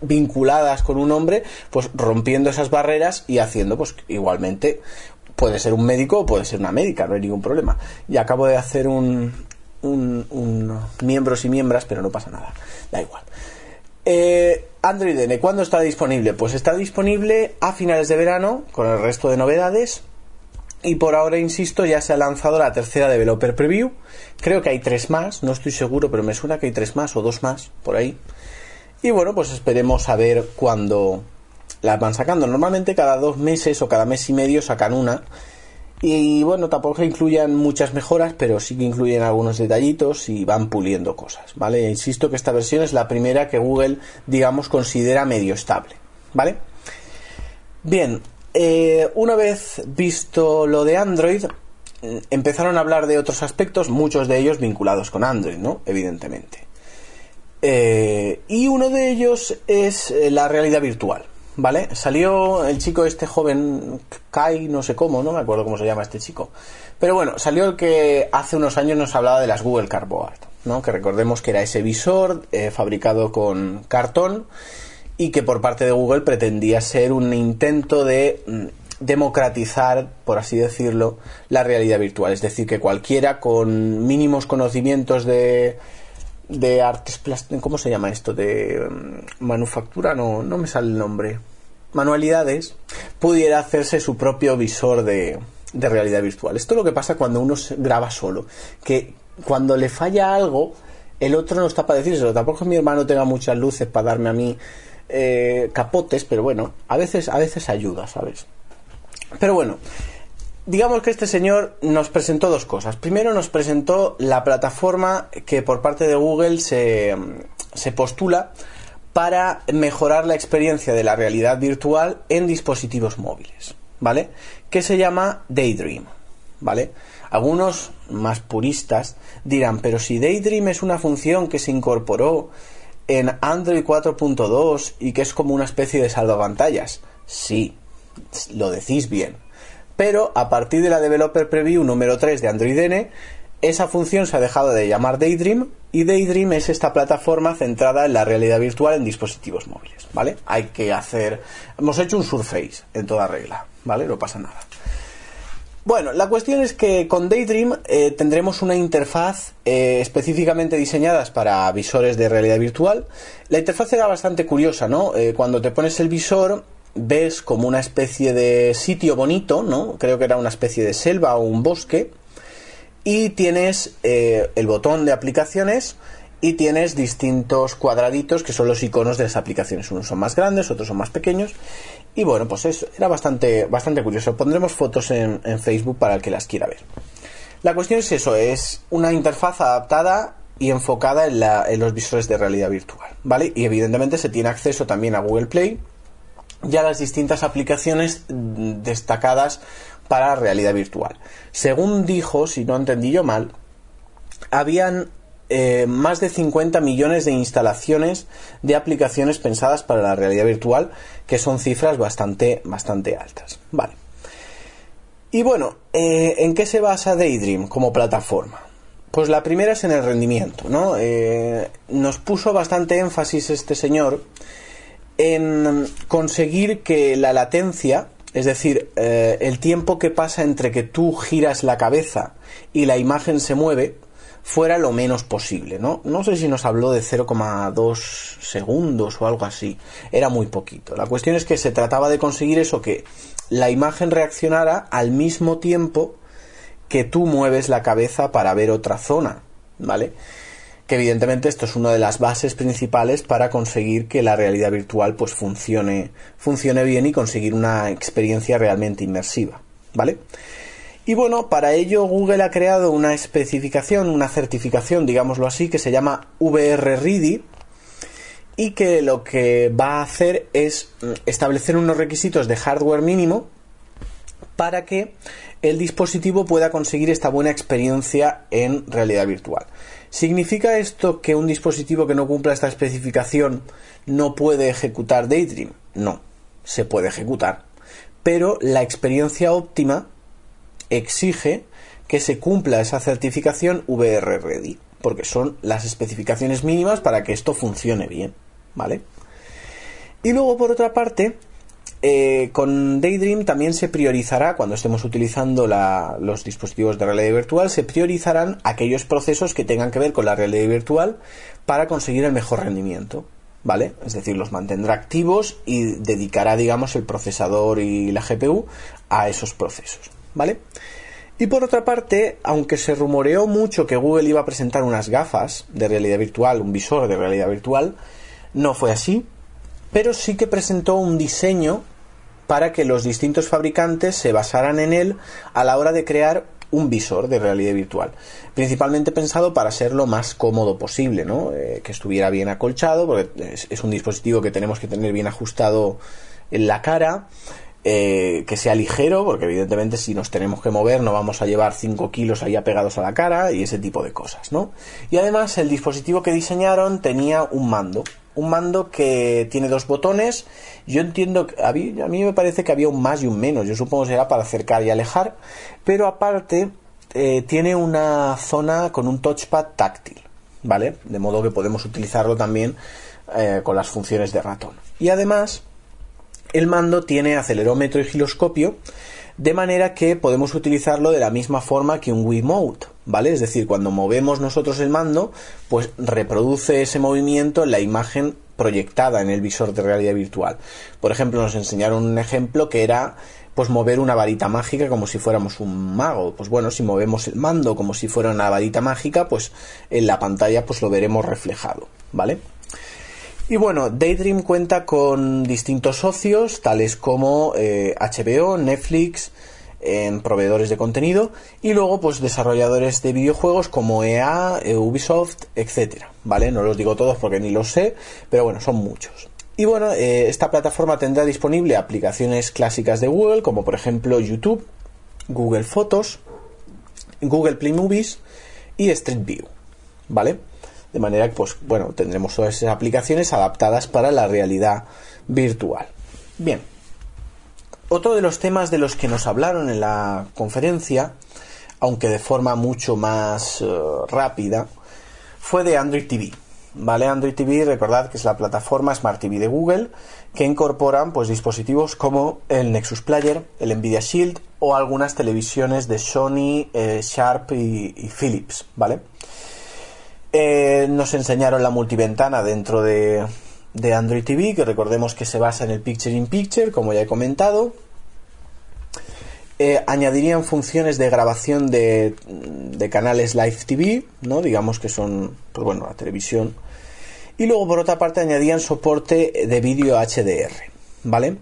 vinculadas con un hombre, pues rompiendo esas barreras y haciendo, pues igualmente, puede ser un médico o puede ser una médica, no hay ningún problema. Y acabo de hacer un, un, miembros y miembros, pero no pasa nada, da igual. Eh, Android N, ¿cuándo está disponible? Pues está disponible a finales de verano, con el resto de novedades, y por ahora, insisto, ya se ha lanzado la tercera Developer Preview. Creo que hay tres más, no estoy seguro, pero me suena que hay tres más o dos más por ahí. Y bueno, pues esperemos a ver cuándo las van sacando. Normalmente cada dos meses o cada mes y medio sacan una. Y bueno, tampoco incluyen muchas mejoras, pero sí que incluyen algunos detallitos y van puliendo cosas, ¿vale? Insisto que esta versión es la primera que Google, digamos, considera medio estable, ¿vale? Bien, eh, una vez visto lo de Android, eh, empezaron a hablar de otros aspectos, muchos de ellos vinculados con Android, ¿no? Evidentemente. Eh, y uno de ellos es la realidad virtual, ¿vale? Salió el chico este joven, Kai, no sé cómo, no me acuerdo cómo se llama este chico. Pero bueno, salió el que hace unos años nos hablaba de las Google Cardboard, ¿no? Que recordemos que era ese visor fabricado con cartón y que por parte de Google pretendía ser un intento de mm, democratizar, por así decirlo, la realidad virtual. Es decir, que cualquiera con mínimos conocimientos de, de artes plásticas, ¿cómo se llama esto? De mm, manufactura, no, no me sale el nombre. Manualidades, pudiera hacerse su propio visor de, de realidad virtual. Esto es lo que pasa cuando uno se graba solo, que cuando le falla algo, el otro no está para decírselo. Tampoco mi hermano tenga muchas luces para darme a mí eh, capotes, pero bueno, a veces, a veces ayuda, ¿sabes? Pero bueno, digamos que este señor nos presentó dos cosas. Primero nos presentó la plataforma que por parte de Google se, se postula para mejorar la experiencia de la realidad virtual en dispositivos móviles, ¿vale? Que se llama Daydream, ¿vale? Algunos más puristas dirán, pero si Daydream es una función que se incorporó en Android 4.2 y que es como una especie de salvapantallas, sí, lo decís bien. Pero a partir de la Developer Preview número 3 de Android N, esa función se ha dejado de llamar Daydream y Daydream es esta plataforma centrada en la realidad virtual en dispositivos móviles, ¿vale? Hay que hacer... Hemos hecho un surface en toda regla, ¿vale? No pasa nada. Bueno, la cuestión es que con Daydream eh, tendremos una interfaz eh, específicamente diseñada para visores de realidad virtual. La interfaz era bastante curiosa, ¿no? Eh, cuando te pones el visor ves como una especie de sitio bonito, ¿no? Creo que era una especie de selva o un bosque. Y tienes el botón de aplicaciones y tienes distintos cuadraditos que son los iconos de las aplicaciones. Unos son más grandes, otros son más pequeños. Y bueno, pues eso era bastante, bastante curioso. Pondremos fotos en, Facebook para el que las quiera ver. La cuestión es eso, es una interfaz adaptada y enfocada en, en los visores de realidad virtual, ¿vale? Y evidentemente se tiene acceso también a Google Play ya las distintas aplicaciones destacadas para realidad virtual. Según dijo, si no entendí yo mal, habían eh, más de 50 millones de instalaciones de aplicaciones pensadas para la realidad virtual, que son cifras bastante, bastante altas. Vale. Y bueno, eh, ¿en qué se basa Daydream como plataforma? Pues la primera es en el rendimiento, ¿no? Eh, nos puso bastante énfasis este señor en conseguir que la latencia, es decir, el tiempo que pasa entre que tú giras la cabeza y la imagen se mueve, fuera lo menos posible, ¿no? No sé si nos habló de 0,2 segundos o algo así. Era muy poquito. La cuestión es que se trataba de conseguir eso, que la imagen reaccionara al mismo tiempo que tú mueves la cabeza para ver otra zona, ¿vale? que evidentemente esto es una de las bases principales para conseguir que la realidad virtual pues funcione, funcione bien y conseguir una experiencia realmente inmersiva, ¿vale? Y bueno, para ello Google ha creado una especificación, una certificación, digámoslo así, que se llama VR Ready y que lo que va a hacer es mm, establecer unos requisitos de hardware mínimo para que el dispositivo pueda conseguir esta buena experiencia en realidad virtual. ¿Significa esto que un dispositivo que no cumpla esta especificación no puede ejecutar Daydream? No, se puede ejecutar. Pero la experiencia óptima exige que se cumpla esa certificación VR Ready, porque son las especificaciones mínimas para que esto funcione bien, ¿vale? Y luego, por otra parte, eh, con Daydream también se priorizará, cuando estemos utilizando los dispositivos de realidad virtual, se priorizarán aquellos procesos que tengan que ver con la realidad virtual para conseguir el mejor rendimiento. ¿Vale? Es decir, los mantendrá activos y dedicará, digamos, el procesador y la GPU a esos procesos. ¿Vale? Y por otra parte, aunque se rumoreó mucho que Google iba a presentar unas gafas de realidad virtual, un visor de realidad virtual, no fue así pero sí que presentó un diseño para que los distintos fabricantes se basaran en él a la hora de crear un visor de realidad virtual, principalmente pensado para ser lo más cómodo posible, ¿no? Eh, que estuviera bien acolchado, porque es, un dispositivo que tenemos que tener bien ajustado en la cara, eh, que sea ligero, porque evidentemente si nos tenemos que mover no vamos a llevar 5 kilos ahí apegados a la cara y ese tipo de cosas, ¿no? Y además el dispositivo que diseñaron tenía un mando, un mando que tiene dos botones. Yo entiendo que a mí, me parece que había un más y un menos. Yo supongo que será para acercar y alejar. Pero aparte eh, tiene una zona con un touchpad táctil, ¿vale? De modo que podemos utilizarlo también eh, con las funciones de ratón. Y además, el mando tiene acelerómetro y giroscopio, de manera que podemos utilizarlo de la misma forma que un Wiimote, ¿vale? Es decir, cuando movemos nosotros el mando, pues reproduce ese movimiento en la imagen proyectada en el visor de realidad virtual. Por ejemplo, nos enseñaron un ejemplo que era pues mover una varita mágica como si fuéramos un mago. Pues bueno, si movemos el mando como si fuera una varita mágica, pues en la pantalla pues lo veremos reflejado, ¿vale? Y bueno, Daydream cuenta con distintos socios, tales como HBO, eh, Netflix, en proveedores de contenido y luego pues desarrolladores de videojuegos como EA, eh, Ubisoft, etcétera, ¿vale? No los digo todos porque ni los sé, pero bueno, son muchos. Y bueno, eh, esta plataforma tendrá disponible aplicaciones clásicas de Google, como por ejemplo YouTube, Google Fotos, Google Play Movies y Street View, ¿vale? De manera que, pues, bueno, tendremos todas esas aplicaciones adaptadas para la realidad virtual. Bien. Otro de los temas de los que nos hablaron en la conferencia, aunque de forma mucho más eh, rápida, fue de Android TV. ¿Vale? Android TV, recordad que es la plataforma Smart TV de Google, que incorporan pues, dispositivos como el Nexus Player, el Nvidia Shield o algunas televisiones de Sony, eh, Sharp y, y Philips, ¿vale? Eh, nos enseñaron la multiventana dentro de, Android TV, que recordemos que se basa en el Picture in Picture, como ya he comentado. Eh, añadirían funciones de grabación de, canales Live TV, ¿no? digamos que son, pues bueno, la televisión. Y luego, por otra parte, añadían soporte de vídeo HDR, ¿vale?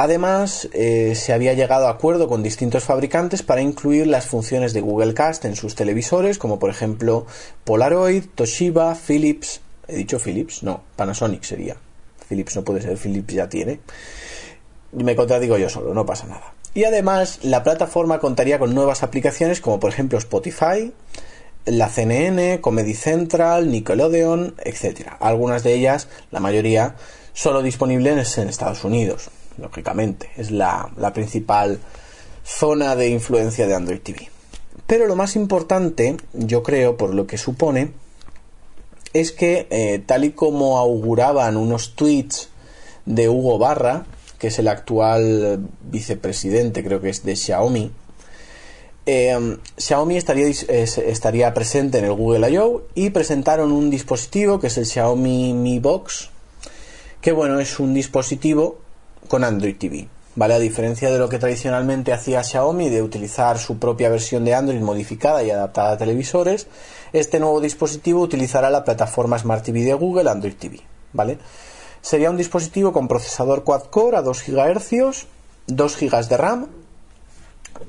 Además, eh, se había llegado a acuerdo con distintos fabricantes para incluir las funciones de Google Cast en sus televisores, como por ejemplo Polaroid, Toshiba, Philips. He dicho Philips, no, Panasonic sería. Philips no puede ser, Philips ya tiene. Me contradigo yo solo, no pasa nada. Y además, la plataforma contaría con nuevas aplicaciones como por ejemplo Spotify, la CNN, Comedy Central, Nickelodeon, etc. Algunas de ellas, la mayoría, solo disponibles en Estados Unidos lógicamente. Es la, principal zona de influencia de Android TV. Pero lo más importante, yo creo, por lo que supone, es que eh, tal y como auguraban unos tweets de Hugo Barra, que es el actual vicepresidente, creo que es de Xiaomi, eh, Xiaomi estaría, estaría presente en el Google I.O. y presentaron un dispositivo que es el Xiaomi Mi Box, que bueno, es un dispositivo con Android TV. ¿Vale? A diferencia de lo que tradicionalmente hacía Xiaomi de utilizar su propia versión de Android modificada y adaptada a televisores, este nuevo dispositivo utilizará la plataforma Smart TV de Google Android TV. ¿Vale? Sería un dispositivo con procesador quad-core a 2 GHz, 2 GB de RAM,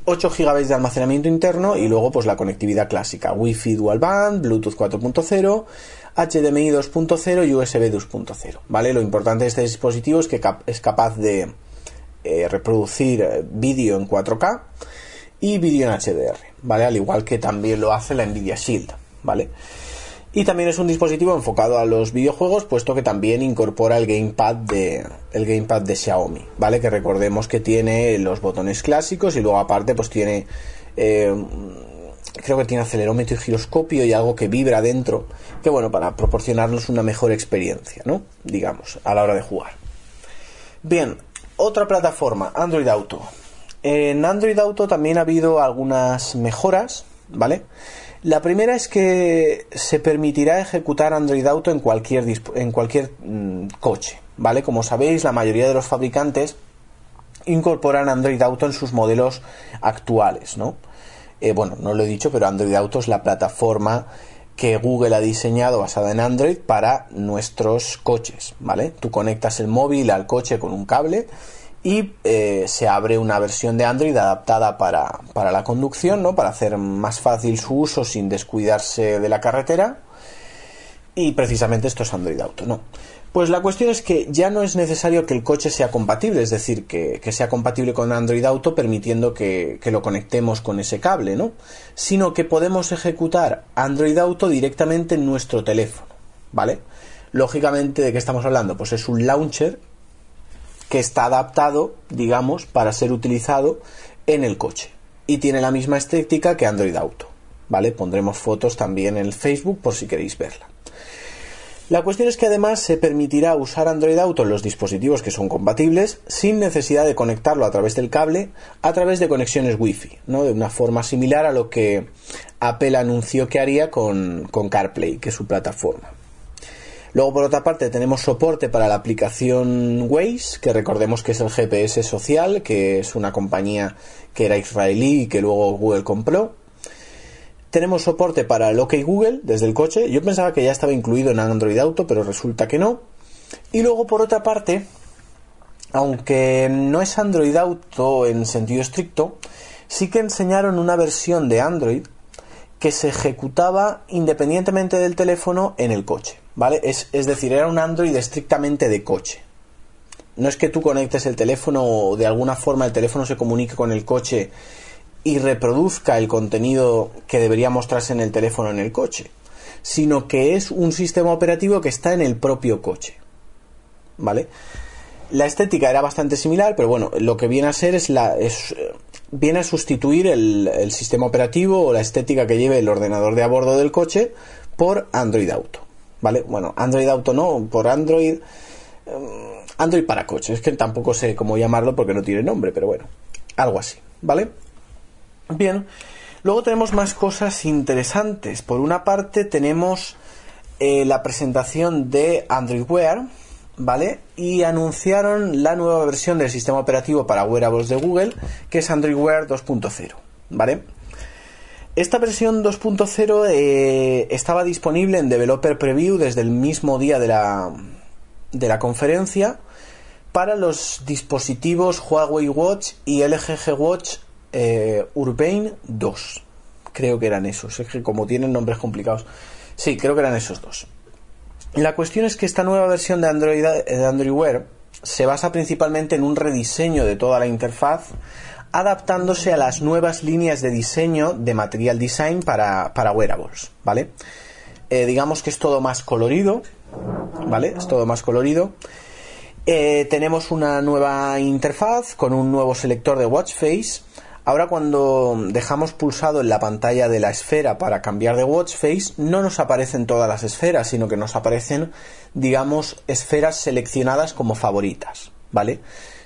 8 GB de almacenamiento interno y luego pues la conectividad clásica, Wi-Fi dual band, Bluetooth 4.0, HDMI 2.0 y USB 2.0. ¿Vale? Lo importante de este dispositivo es que es capaz de eh, reproducir eh, vídeo en 4K y vídeo en HDR, ¿vale? Al igual que también lo hace la Nvidia Shield, ¿vale? Y también es un dispositivo enfocado a los videojuegos, puesto que también incorpora el gamepad de el gamepad de Xiaomi, ¿vale? Que recordemos que tiene los botones clásicos y luego aparte pues tiene eh, creo que tiene acelerómetro y giroscopio y algo que vibra dentro, que bueno, para proporcionarnos una mejor experiencia, ¿no? Digamos, a la hora de jugar. Bien, otra plataforma, Android Auto. En Android Auto también ha habido algunas mejoras, ¿vale? La primera es que se permitirá ejecutar Android Auto en cualquier, en cualquier mm, coche, ¿vale? Como sabéis, la mayoría de los fabricantes incorporan Android Auto en sus modelos actuales, ¿no? Eh, bueno, no lo he dicho, pero Android Auto es la plataforma que Google ha diseñado basada en Android para nuestros coches, ¿vale? Tú conectas el móvil al coche con un cable y eh, se abre una versión de Android adaptada para, para la conducción, ¿no? Para hacer más fácil su uso sin descuidarse de la carretera. Y precisamente esto es Android Auto, ¿no? Pues la cuestión es que ya no es necesario que el coche sea compatible, es decir, que, sea compatible con Android Auto permitiendo que, lo conectemos con ese cable, ¿no? Sino que podemos ejecutar Android Auto directamente en nuestro teléfono, ¿vale? Lógicamente, ¿de qué estamos hablando? Pues es un launcher que está adaptado, digamos, para ser utilizado en el coche. Y tiene la misma estética que Android Auto, ¿vale? Pondremos fotos también en el Facebook por si queréis verla. La cuestión es que además se permitirá usar Android Auto en los dispositivos que son compatibles sin necesidad de conectarlo a través del cable, a través de conexiones Wi-Fi, ¿no? de una forma similar a lo que Apple anunció que haría con, con CarPlay, que es su plataforma. Luego, por otra parte, tenemos soporte para la aplicación Waze, que recordemos que es el GPS social, que es una compañía que era israelí y que luego Google compró. Tenemos soporte para el OK Google desde el coche. Yo pensaba que ya estaba incluido en Android Auto, pero resulta que no. Y luego, por otra parte, aunque no es Android Auto en sentido estricto, sí que enseñaron una versión de Android que se ejecutaba independientemente del teléfono en el coche. ¿Vale? Es, es decir, era un Android estrictamente de coche. No es que tú conectes el teléfono o de alguna forma el teléfono se comunique con el coche y reproduzca el contenido que debería mostrarse en el teléfono en el coche, sino que es un sistema operativo que está en el propio coche. ¿Vale? La estética era bastante similar, pero bueno, lo que viene a ser es la. Es, viene a sustituir el, el sistema operativo o la estética que lleve el ordenador de a bordo del coche por Android Auto. ¿Vale? Bueno, Android Auto no, por Android. Em, Android para coche. Es que tampoco sé cómo llamarlo porque no tiene nombre, pero bueno, algo así. ¿Vale? Bien, luego tenemos más cosas interesantes. Por una parte tenemos eh, la presentación de Android Wear, ¿vale? Y anunciaron la nueva versión del sistema operativo para wearables de Google, que es Android Wear 2.0, ¿vale? Esta versión 2.0 eh, estaba disponible en Developer Preview desde el mismo día de la, de la conferencia para los dispositivos Huawei Watch y LG Watch eh, Urbane 2. Creo que eran esos. Es que como tienen nombres complicados. Sí, creo que eran esos dos. La cuestión es que esta nueva versión de Android, de Android Wear se basa principalmente en un rediseño de toda la interfaz, adaptándose a las nuevas líneas de diseño de Material Design para, para wearables, ¿vale? Eh, digamos que es todo más colorido, ¿vale? Es todo más colorido. Eh, tenemos una nueva interfaz con un nuevo selector de watch face Ahora cuando dejamos pulsado en la pantalla de la esfera para cambiar de watch face, no nos aparecen todas las esferas, sino que nos aparecen, digamos, esferas seleccionadas como favoritas, ¿vale?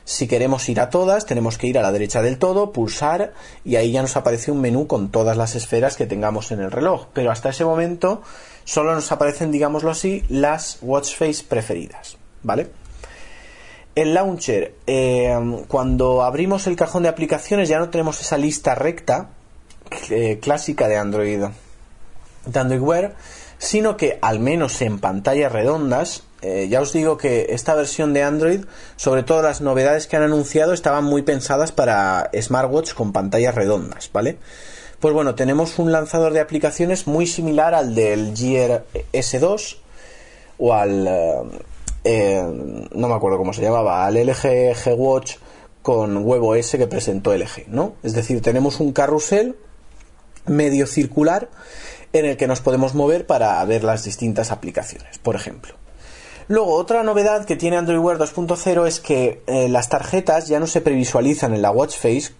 Si queremos ir a todas, tenemos que ir a la derecha del todo, pulsar y ahí ya nos aparece un menú con todas las esferas que tengamos en el reloj. Pero hasta ese momento solo nos aparecen, digámoslo así, las watch face preferidas, ¿vale? El launcher, eh, cuando abrimos el cajón de aplicaciones ya no tenemos esa lista recta eh, clásica de Android, de Android Wear, sino que al menos en pantallas redondas, eh, ya os digo que esta versión de Android, sobre todo las novedades que han anunciado, estaban muy pensadas para smartwatch con pantallas redondas, ¿vale? Pues bueno, tenemos un lanzador de aplicaciones muy similar al del Gear S2 o al eh, no me acuerdo cómo se llamaba, al LG G Watch con huevo S que presentó LG, ¿no? Es decir, tenemos un carrusel medio circular en el que nos podemos mover para ver las distintas aplicaciones, por ejemplo. Luego, otra novedad que tiene Android Wear 2.0 es que eh, las tarjetas ya no se previsualizan en la watch face.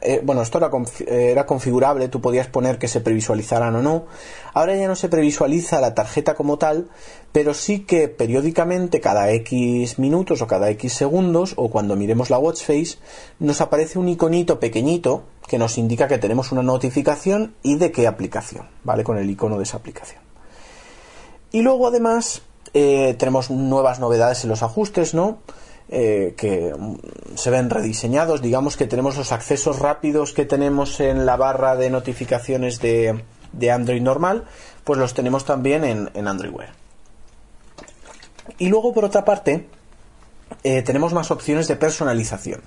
Eh, bueno, esto era, era, configurable, tú podías poner que se previsualizaran o no. Ahora ya no se previsualiza la tarjeta como tal, pero sí que periódicamente, cada X minutos o cada X segundos, o cuando miremos la watch face, nos aparece un iconito pequeñito que nos indica que tenemos una notificación y de qué aplicación, ¿vale? Con el icono de esa aplicación. Y luego además eh, tenemos nuevas novedades en los ajustes, ¿no? Eh, que se ven rediseñados. Digamos que tenemos los accesos rápidos que tenemos en la barra de notificaciones de, Android normal, pues los tenemos también en, Android Wear. Y luego, por otra parte, eh, tenemos más opciones de personalización.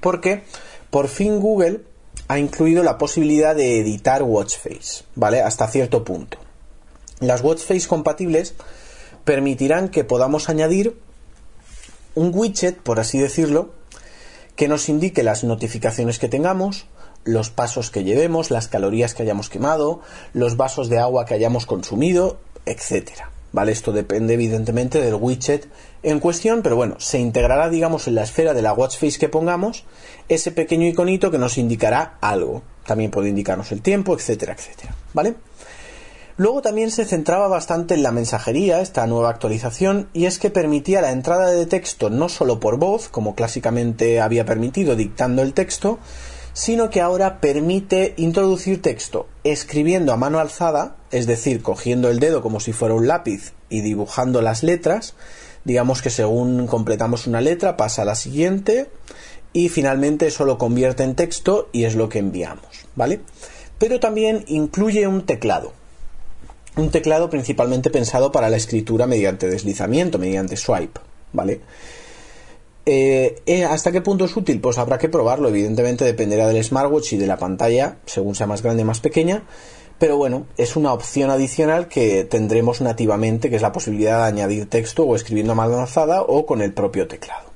Porque por fin Google ha incluido la posibilidad de editar watch face, ¿vale? Hasta cierto punto. Las watch face compatibles permitirán que podamos añadir un widget, por así decirlo, que nos indique las notificaciones que tengamos, los pasos que llevemos, las calorías que hayamos quemado, los vasos de agua que hayamos consumido, etcétera. ¿Vale? Esto depende evidentemente del widget en cuestión, pero bueno, se integrará, digamos, en la esfera de la watch face que pongamos ese pequeño iconito que nos indicará algo. También puede indicarnos el tiempo, etcétera, etcétera. ¿Vale? Luego también se centraba bastante en la mensajería, esta nueva actualización, y es que permitía la entrada de texto no solo por voz, como clásicamente había permitido dictando el texto, sino que ahora permite introducir texto escribiendo a mano alzada, es decir, cogiendo el dedo como si fuera un lápiz y dibujando las letras, digamos que según completamos una letra pasa a la siguiente y finalmente eso lo convierte en texto y es lo que enviamos, ¿vale? Pero también incluye un teclado. Un teclado principalmente pensado para la escritura mediante deslizamiento, mediante swipe, ¿vale? Eh, eh, ¿Hasta qué punto es útil? Pues habrá que probarlo, evidentemente dependerá del smartwatch y de la pantalla, según sea más grande o más pequeña, pero bueno, es una opción adicional que tendremos nativamente, que es la posibilidad de añadir texto o escribiendo a mano o con el propio teclado.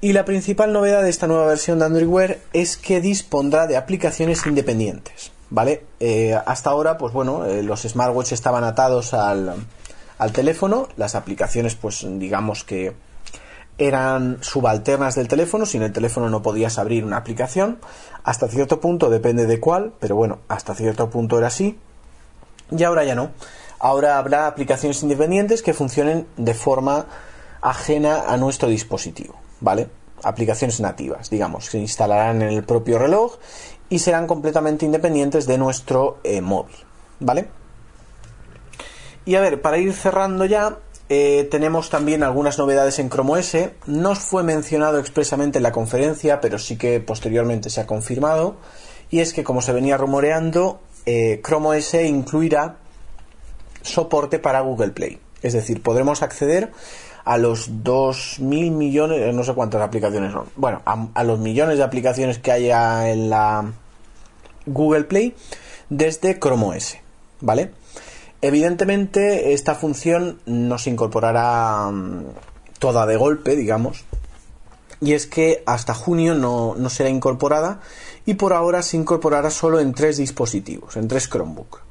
Y la principal novedad de esta nueva versión de Android Wear es que dispondrá de aplicaciones independientes, ¿vale? Eh, hasta ahora, pues bueno, eh, los smartwatches estaban atados al, al teléfono, las aplicaciones, pues digamos que eran subalternas del teléfono, sin el teléfono no podías abrir una aplicación, hasta cierto punto depende de cuál, pero bueno, hasta cierto punto era así, y ahora ya no. Ahora habrá aplicaciones independientes que funcionen de forma ajena a nuestro dispositivo. ¿vale? Aplicaciones nativas, digamos, se instalarán en el propio reloj y serán completamente independientes de nuestro eh, móvil, ¿vale? Y a ver, para ir cerrando ya, eh, tenemos también algunas novedades en Chrome OS. No fue mencionado expresamente en la conferencia, pero sí que posteriormente se ha confirmado. Y es que, como se venía rumoreando, eh, Chrome OS incluirá soporte para Google Play. Es decir, podremos acceder a los 2.000 millones, eh, no sé cuántas aplicaciones son, bueno, a, los millones de aplicaciones que haya en la Google Play desde Chrome OS, ¿vale? Evidentemente esta función no se incorporará mm, toda de golpe, digamos, y es que hasta junio no, no, será incorporada y por ahora se incorporará solo en tres dispositivos, en tres Chromebook.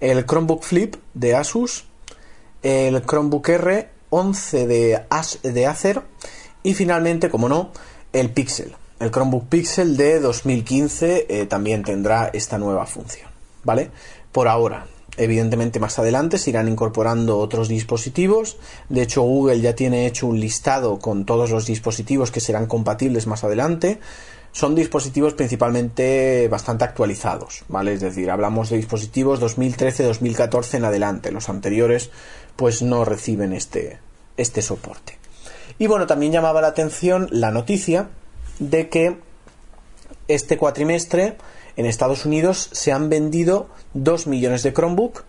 El Chromebook Flip de Asus, el Chromebook R 11 de, de Acer y finalmente, como no, el Pixel. El Chromebook Pixel de 2015 eh, también tendrá esta nueva función, ¿vale? Por ahora, evidentemente más adelante se irán incorporando otros dispositivos. De hecho, Google ya tiene hecho un listado con todos los dispositivos que serán compatibles más adelante. Son dispositivos principalmente bastante actualizados, ¿vale? Es decir, hablamos de dispositivos 2013-2014 en adelante. Los anteriores pues no reciben este, este soporte. Y bueno, también llamaba la atención la noticia de que este cuatrimestre en Estados Unidos se han vendido 2 millones de Chromebook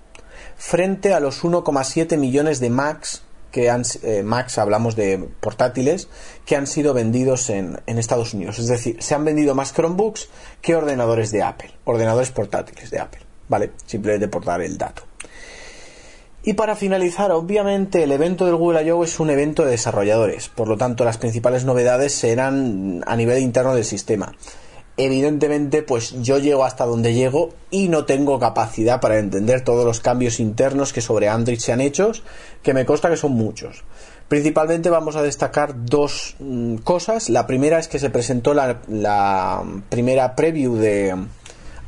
frente a los 1,7 millones de Macs que han eh, Macs hablamos de portátiles que han sido vendidos en, en, Estados Unidos. Es decir, se han vendido más Chromebooks que ordenadores de Apple, ordenadores portátiles de Apple. ¿Vale? Simplemente por dar el dato. Y para finalizar, obviamente el evento del Google I.O. es un evento de desarrolladores, por lo tanto las principales novedades serán a nivel interno del sistema. Evidentemente, pues yo llego hasta donde llego y no tengo capacidad para entender todos los cambios internos que sobre Android se han hecho, que me consta que son muchos. Principalmente vamos a destacar dos mm, cosas. La primera es que se presentó la, la primera preview de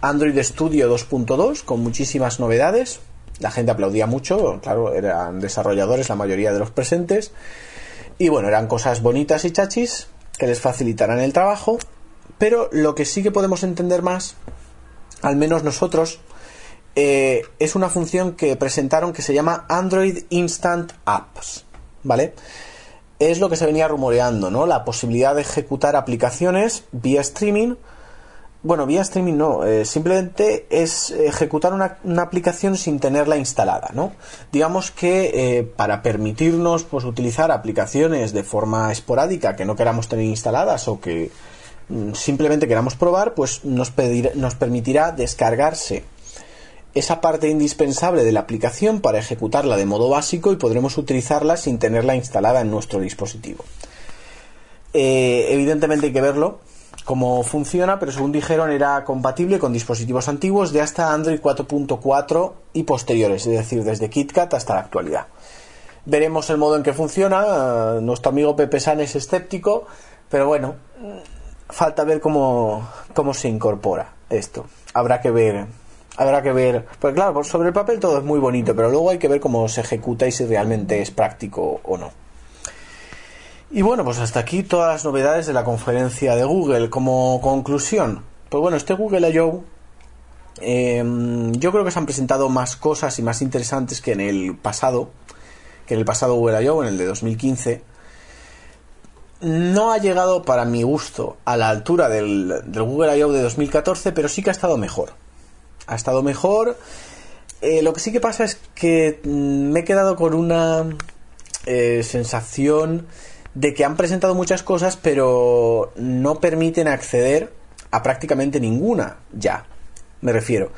Android Studio 2.2 con muchísimas novedades, la gente aplaudía mucho, claro, eran desarrolladores la mayoría de los presentes. Y bueno, eran cosas bonitas y chachis que les facilitarán el trabajo. Pero lo que sí que podemos entender más, al menos nosotros, eh, es una función que presentaron que se llama Android Instant Apps. ¿Vale? Es lo que se venía rumoreando, ¿no? La posibilidad de ejecutar aplicaciones vía streaming bueno, vía streaming no, eh, simplemente es ejecutar una, aplicación sin tenerla instalada, ¿no? Digamos que eh, para permitirnos pues, utilizar aplicaciones de forma esporádica que no queramos tener instaladas o que simplemente queramos probar, pues nos, nos permitirá descargarse esa parte indispensable de la aplicación para ejecutarla de modo básico y podremos utilizarla sin tenerla instalada en nuestro dispositivo. Eh, evidentemente hay que verlo cómo funciona, pero según dijeron era compatible con dispositivos antiguos de hasta Android 4.4 y posteriores, es decir, desde KitKat hasta la actualidad. Veremos el modo en que funciona. Nuestro amigo Pepe San es escéptico, pero bueno, falta ver cómo, cómo se incorpora esto. Habrá que ver, habrá que ver. Pues claro, sobre el papel todo es muy bonito, pero luego hay que ver cómo se ejecuta y si realmente es práctico o no. Y bueno, pues hasta aquí todas las novedades de la conferencia de Google. Como conclusión, pues bueno, este Google I.O. Em, yo creo que se han presentado más cosas y más interesantes que en el pasado, que en el pasado Google I.O., en el de 2015. No ha llegado para mi gusto a la altura del, del Google I.O. de 2014, pero sí que ha estado mejor ha estado mejor. Eh, lo que sí que pasa es que mm, me he quedado con una eh, sensación de que han presentado muchas cosas, pero no permiten acceder a prácticamente ninguna ya. Me refiero.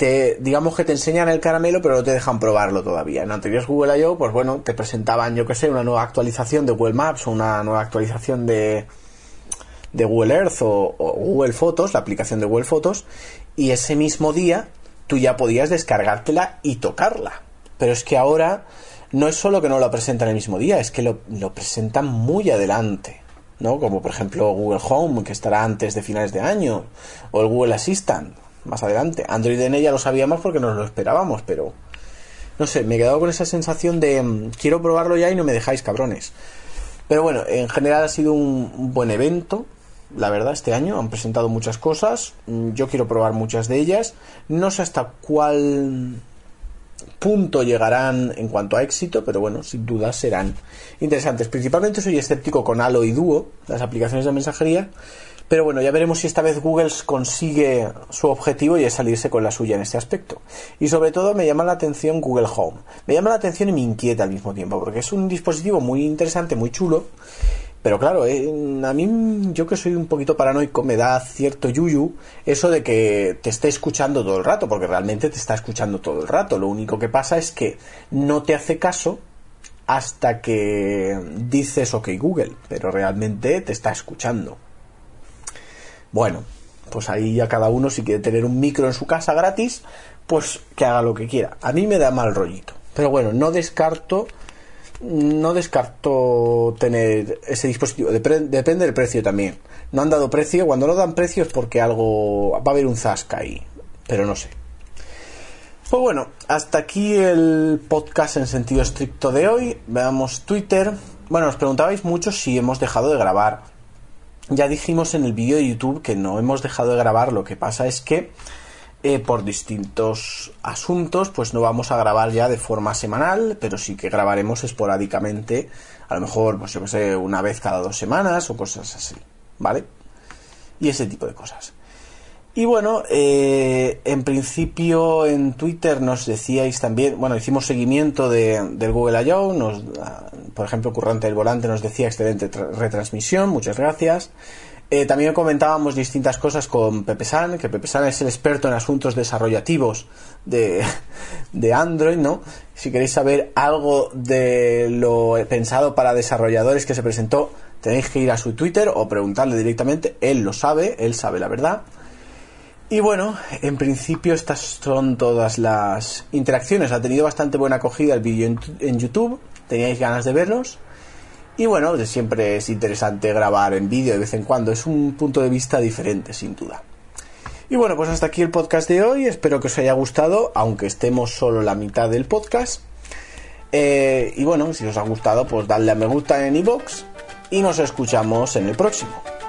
Te, digamos que te enseñan el caramelo, pero no te dejan probarlo todavía. En anteriores Google I.O., pues bueno, te presentaban, yo que sé, una nueva actualización de Google Maps o una nueva actualización de, de Google Earth o, Google Fotos, la aplicación de Google Fotos, y ese mismo día tú ya podías descargártela y tocarla. Pero es que ahora no es solo que no lo presentan el mismo día, es que lo, lo presentan muy adelante. ¿no? Como por ejemplo Google Home, que estará antes de finales de año, o el Google Assistant, más adelante. Android en ella lo sabíamos porque nos lo esperábamos, pero no sé, me he quedado con esa sensación de mm, quiero probarlo ya y no me dejáis cabrones. Pero bueno, en general ha sido un buen evento, la verdad, este año. Han presentado muchas cosas. Mm, yo quiero probar muchas de ellas. No sé hasta cuál punto llegarán en cuanto a éxito, pero bueno, sin duda serán interesantes. Principalmente soy escéptico con Halo y Duo, las aplicaciones de mensajería. Pero bueno, ya veremos si esta vez Google consigue su objetivo y es salirse con la suya en este aspecto. Y sobre todo me llama la atención Google Home. Me llama la atención y me inquieta al mismo tiempo, porque es un dispositivo muy interesante, muy chulo, pero claro, eh, a mí, yo que soy un poquito paranoico, me da cierto yuyu eso de que te esté escuchando todo el rato, porque realmente te está escuchando todo el rato. Lo único que pasa es que no te hace caso hasta que dices ok Google, pero realmente te está escuchando. Bueno, pues ahí ya cada uno si quiere tener un micro en su casa gratis, pues que haga lo que quiera. A mí me da mal rollito. Pero bueno, no descarto no descarto tener ese dispositivo. depende del precio también. No han dado precio. Cuando no dan precio es porque algo. Va a haber un zasca ahí. Pero no sé. Pues bueno, hasta aquí el podcast en sentido estricto de hoy. Veamos Twitter. Bueno, os preguntabais mucho si hemos dejado de grabar. Ya dijimos en el vídeo de YouTube que no hemos dejado de grabar. Lo que pasa es que eh, por distintos asuntos, pues no vamos a grabar ya de forma semanal, pero sí que grabaremos esporádicamente, a lo mejor, pues yo que sé, una vez cada dos semanas o cosas así, ¿vale? Y ese tipo de cosas. Y bueno, eh, en principio en Twitter nos decíais también, bueno, hicimos seguimiento de, del Google I.O., nos, ah, por ejemplo, Currante del Volante nos decía excelente retransmisión, muchas gracias. Eh, también comentábamos distintas cosas con Pepe San, que Pepe San es el experto en asuntos desarrollativos de, de Android, ¿no? Si queréis saber algo de lo pensado para desarrolladores que se presentó, tenéis que ir a su Twitter o preguntarle directamente, él lo sabe, él sabe la verdad. Y bueno, en principio estas son todas las interacciones. Ha tenido bastante buena acogida el vídeo en, YouTube, teníais ganas de verlos. Y bueno, siempre es interesante grabar en vídeo de vez en cuando, es un punto de vista diferente, sin duda. Y bueno, pues hasta aquí el podcast de hoy, espero que os haya gustado, aunque estemos solo la mitad del podcast. Eh, y bueno, si os ha gustado, pues dadle a me gusta en iVoox y nos escuchamos en el próximo.